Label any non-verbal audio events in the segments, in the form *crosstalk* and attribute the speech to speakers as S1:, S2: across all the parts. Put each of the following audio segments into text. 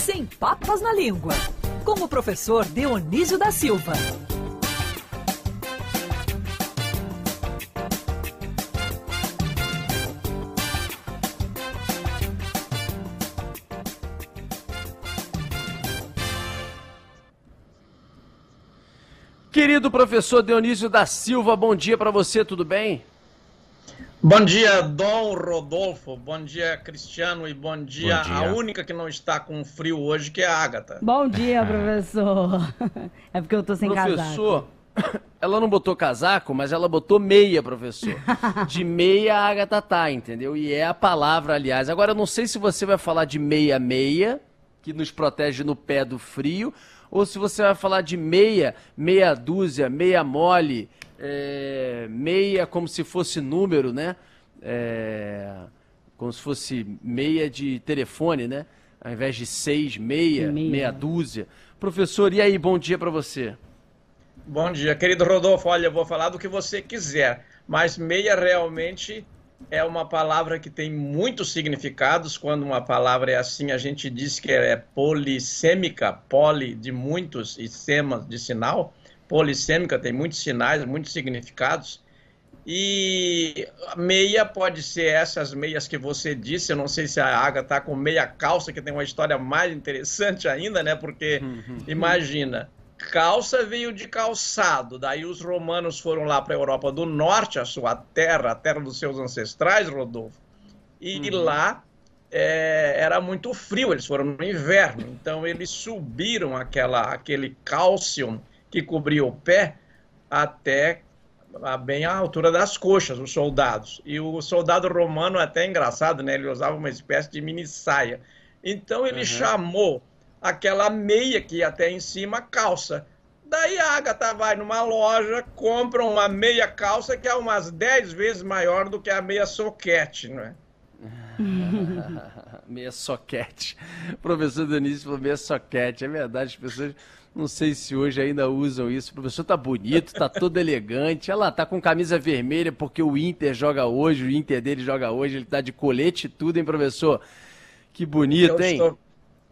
S1: Sem Papas na Língua, com o professor Dionísio da Silva.
S2: Querido professor Dionísio da Silva, bom dia para você, tudo bem?
S3: Bom dia, Dom Rodolfo. Bom dia, Cristiano. E bom dia, bom dia. a única que não está com frio hoje, que é a Agatha.
S4: Bom dia, professor. *laughs* É porque eu tô sem
S2: professor, casaco. Professor, *coughs* ela não botou casaco, mas ela botou meia, professor. De *laughs* meia a Agatha tá, entendeu? E é a palavra, aliás. Agora, eu não sei se você vai falar de meia-meia, que nos protege no pé do frio, ou se você vai falar de meia, meia dúzia, meia mole é, meia como se fosse número, né? É, como se fosse meia de telefone, né? Ao invés de seis, meia, meia, meia dúzia. Professor, e aí, bom dia para você.
S3: Bom dia, querido Rodolfo. Olha, eu vou falar do que você quiser, mas meia realmente é uma palavra que tem muitos significados. Quando uma palavra é assim, a gente diz que é polissêmica, poli de muitos e sema de sinal polissêmica, tem muitos sinais, muitos significados. E meia pode ser essas meias que você disse. Eu não sei se a Água está com meia calça, que tem uma história mais interessante ainda, né? Porque uhum. imagina, calça veio de calçado. Daí os romanos foram lá para a Europa do Norte, a sua terra, a terra dos seus ancestrais, Rodolfo. E uhum. lá é, era muito frio, eles foram no inverno. Então eles subiram aquela, aquele cálcio que cobria o pé até a, bem à altura das coxas, os soldados. E o soldado romano, até engraçado, né? Ele usava uma espécie de mini saia. Então ele uhum. chamou aquela meia que até em cima calça. Daí a Agatha vai numa loja, compra uma meia calça que é umas 10 vezes maior do que a meia soquete, não é? *laughs*
S2: meia soquete. O professor Denise falou meia soquete. É verdade, as pessoas não sei se hoje ainda usam isso. O professor tá bonito, tá todo *laughs* elegante. Olha lá, tá com camisa vermelha porque o Inter joga hoje, o Inter dele joga hoje, ele tá de colete e tudo, hein, professor? Que bonito, Eu hein? Estou...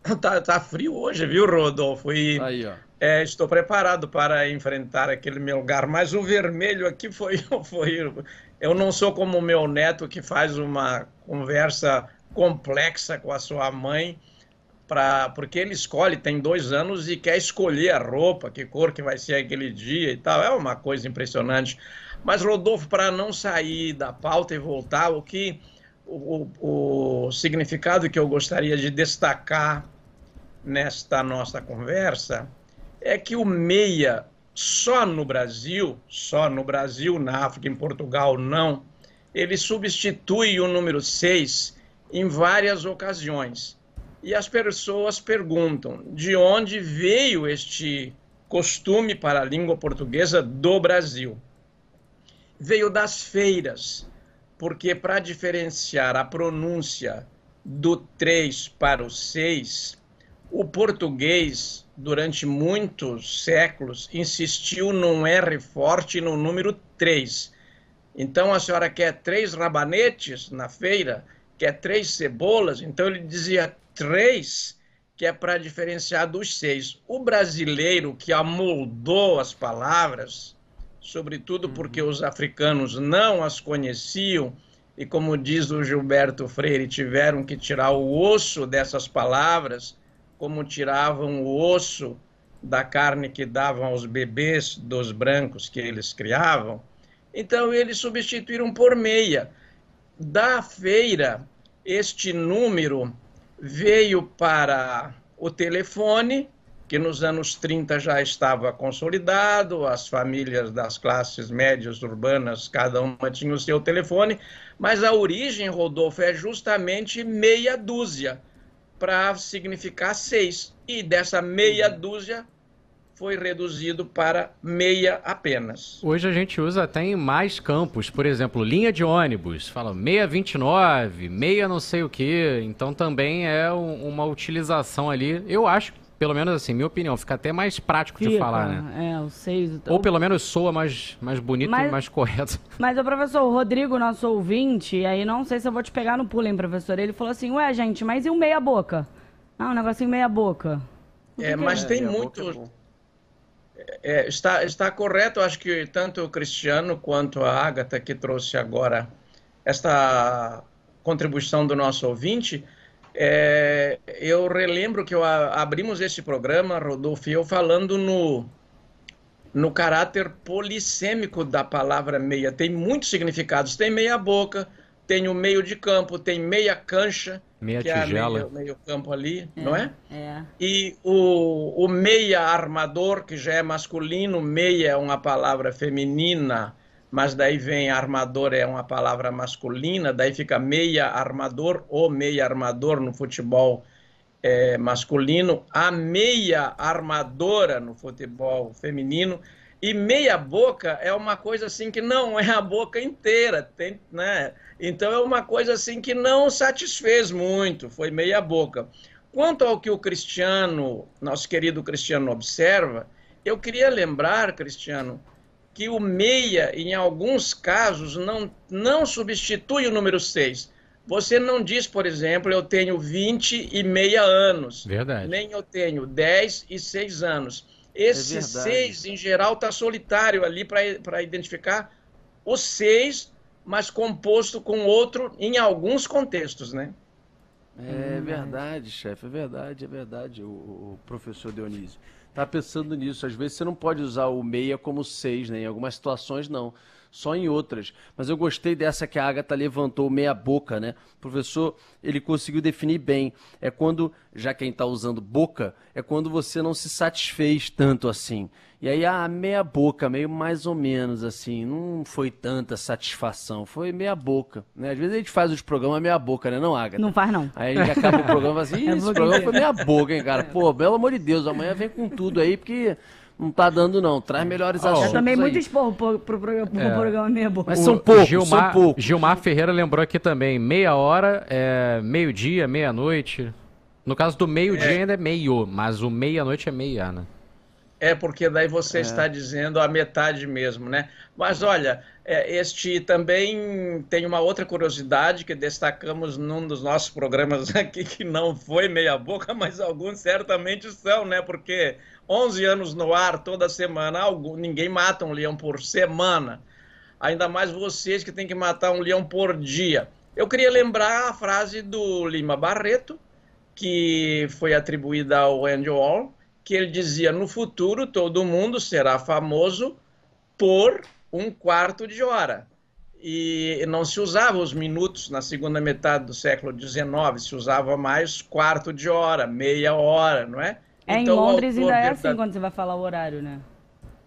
S2: *laughs*
S3: Tá, tá frio hoje, viu, Rodolfo? E Aí, ó. É, estou preparado para enfrentar aquele meu lugar, mas o vermelho aqui foi, *laughs* foi. Eu não sou como o meu neto que faz uma conversa complexa com a sua mãe pra, porque ele escolhe, tem dois anos e quer escolher a roupa, que cor que vai ser aquele dia e tal. É uma coisa impressionante. Mas, Rodolfo, para não sair da pauta e voltar, o que o, o, o significado que eu gostaria de destacar nesta nossa conversa é que o meia só no Brasil, só no Brasil, na África, em Portugal não, ele substitui o número 6 em várias ocasiões. E as pessoas perguntam de onde veio este costume para a língua portuguesa do Brasil. Veio das feiras, porque para diferenciar a pronúncia do 3 para o 6, o português, durante muitos séculos, insistiu num R forte no número 3. Então a senhora quer três rabanetes na feira, quer três cebolas, então ele dizia três, que é para diferenciar dos seis. O brasileiro que amoldou as palavras, sobretudo porque os africanos não as conheciam, e como diz o Gilberto Freire, tiveram que tirar o osso dessas palavras, como tiravam o osso da carne que davam aos bebês dos brancos que eles criavam. Então eles substituíram por meia. Da feira, este número veio para o telefone, que nos anos 30 já estava consolidado, as famílias das classes médias urbanas, cada uma tinha o seu telefone, mas a origem, Rodolfo, é justamente meia dúzia, para significar seis. E dessa meia dúzia, foi reduzido para meia apenas.
S5: Hoje a gente usa até em mais campos, por exemplo, linha de ônibus, fala meia 29, meia não sei o que, então também é um, uma utilização ali, eu acho, pelo menos assim, minha opinião, fica até mais prático fica, de falar, né?
S4: É, o seis...
S5: Ou pelo menos soa mais, mais bonito mas, e mais correto. *laughs*
S4: Mas o professor o Rodrigo, nosso ouvinte, aí não sei se eu vou te pegar no pulo, hein, professor, ele falou assim, ué, gente, mas e o meia boca? Ah, um negocinho meia boca.
S3: É, mas é? tem muito. É, está, está correto, acho que tanto o Cristiano quanto a Agatha, que trouxe agora esta contribuição do nosso ouvinte, é, eu relembro que eu, abrimos esse programa, Rodolfo, eu falando no, no caráter polissêmico da palavra meia. Tem muitos significados. Tem meia boca, tem o meio de campo, tem meia cancha,
S5: meia
S3: que
S5: tigela.
S3: é meio, meio campo ali, é, não
S4: é? É.
S3: E o, o meia armador, que já é masculino, meia é uma palavra feminina, mas daí vem armador é uma palavra masculina, daí fica meia armador ou meia armador no futebol é, masculino, a meia armadora no futebol feminino e meia boca é uma coisa assim que não é a boca inteira, tem, né? Então é uma coisa assim que não satisfez muito, foi meia boca. Quanto ao que o Cristiano, nosso querido Cristiano observa, eu queria lembrar, Cristiano, que o meia, em alguns casos, não, não substitui o número 6. Você não diz, por exemplo, eu tenho 20 e meia anos.
S5: Verdade.
S3: Nem eu tenho 10 e 6 anos esse é seis, em geral, está solitário ali para identificar o seis, mas composto com outro em alguns contextos, né?
S2: É verdade, chefe, é verdade, é verdade, o, o professor Dionísio. Tá pensando nisso. Às vezes você não pode usar o meia como seis, né? Em algumas situações não só em outras. Mas eu gostei dessa que a Agatha levantou meia boca, né? O professor, ele conseguiu definir bem. É quando, já quem está usando boca, é quando você não se satisfez tanto assim. E aí, a ah, meia boca, meio mais ou menos assim, não foi tanta satisfação, foi meia boca, né? Às vezes a gente faz os programas meia boca, né, não, Agatha?
S4: Não faz, não.
S2: Aí a gente acaba o programa assim, *laughs* é esse programa foi meia boca, hein, cara? Pô, pelo amor de Deus, amanhã vem com tudo aí, porque não tá dando, não. Traz melhores oh, assuntos. Eu
S4: também muito esporro pro, pro, pro, pro é. programa meia boca.
S5: Mas são poucos, Gilmar, são poucos. Gilmar Ferreira lembrou aqui também, meia hora, é, meio-dia, meia-noite. No caso do meio-dia é. ainda é meio, mas o meia-noite é meia, né?
S3: É, porque daí você é. está dizendo a metade mesmo, né? Mas olha, é, este também tem uma outra curiosidade que destacamos num dos nossos programas *laughs* aqui, que não foi meia boca, mas alguns certamente são, né? Porque 11 anos no ar toda semana, algum, ninguém mata um leão por semana. Ainda mais vocês que têm que matar um leão por dia. Eu queria lembrar a frase do Lima Barreto, que foi atribuída ao Andy Wall, que ele dizia: no futuro todo mundo será famoso por um quarto de hora. E não se usava os minutos na segunda metade do século XIX, se usava mais quarto de hora, meia hora, não é?
S4: É, então, em Londres ainda é assim quando você vai falar o horário, né?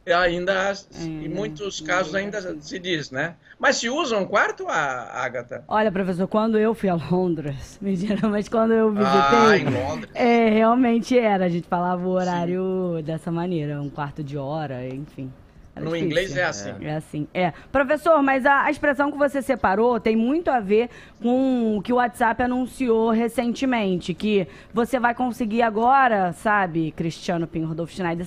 S3: Ainda, em muitos casos ainda se diz, né? Mas se usa um quarto, a Agatha?
S4: Olha, professor, quando eu fui a Londres, *laughs* geralmente quando eu visitei...
S3: Ah, em Londres.
S4: É, realmente era, a gente falava o horário Sim. dessa maneira, um quarto de hora, enfim.
S3: Era no difícil. inglês é assim.
S4: É. é assim, é. Professor, mas a, a, expressão que você separou tem muito a ver com o que o WhatsApp anunciou recentemente, que você vai conseguir agora, sabe, Cristiano Pinho Rodolfo Schneider,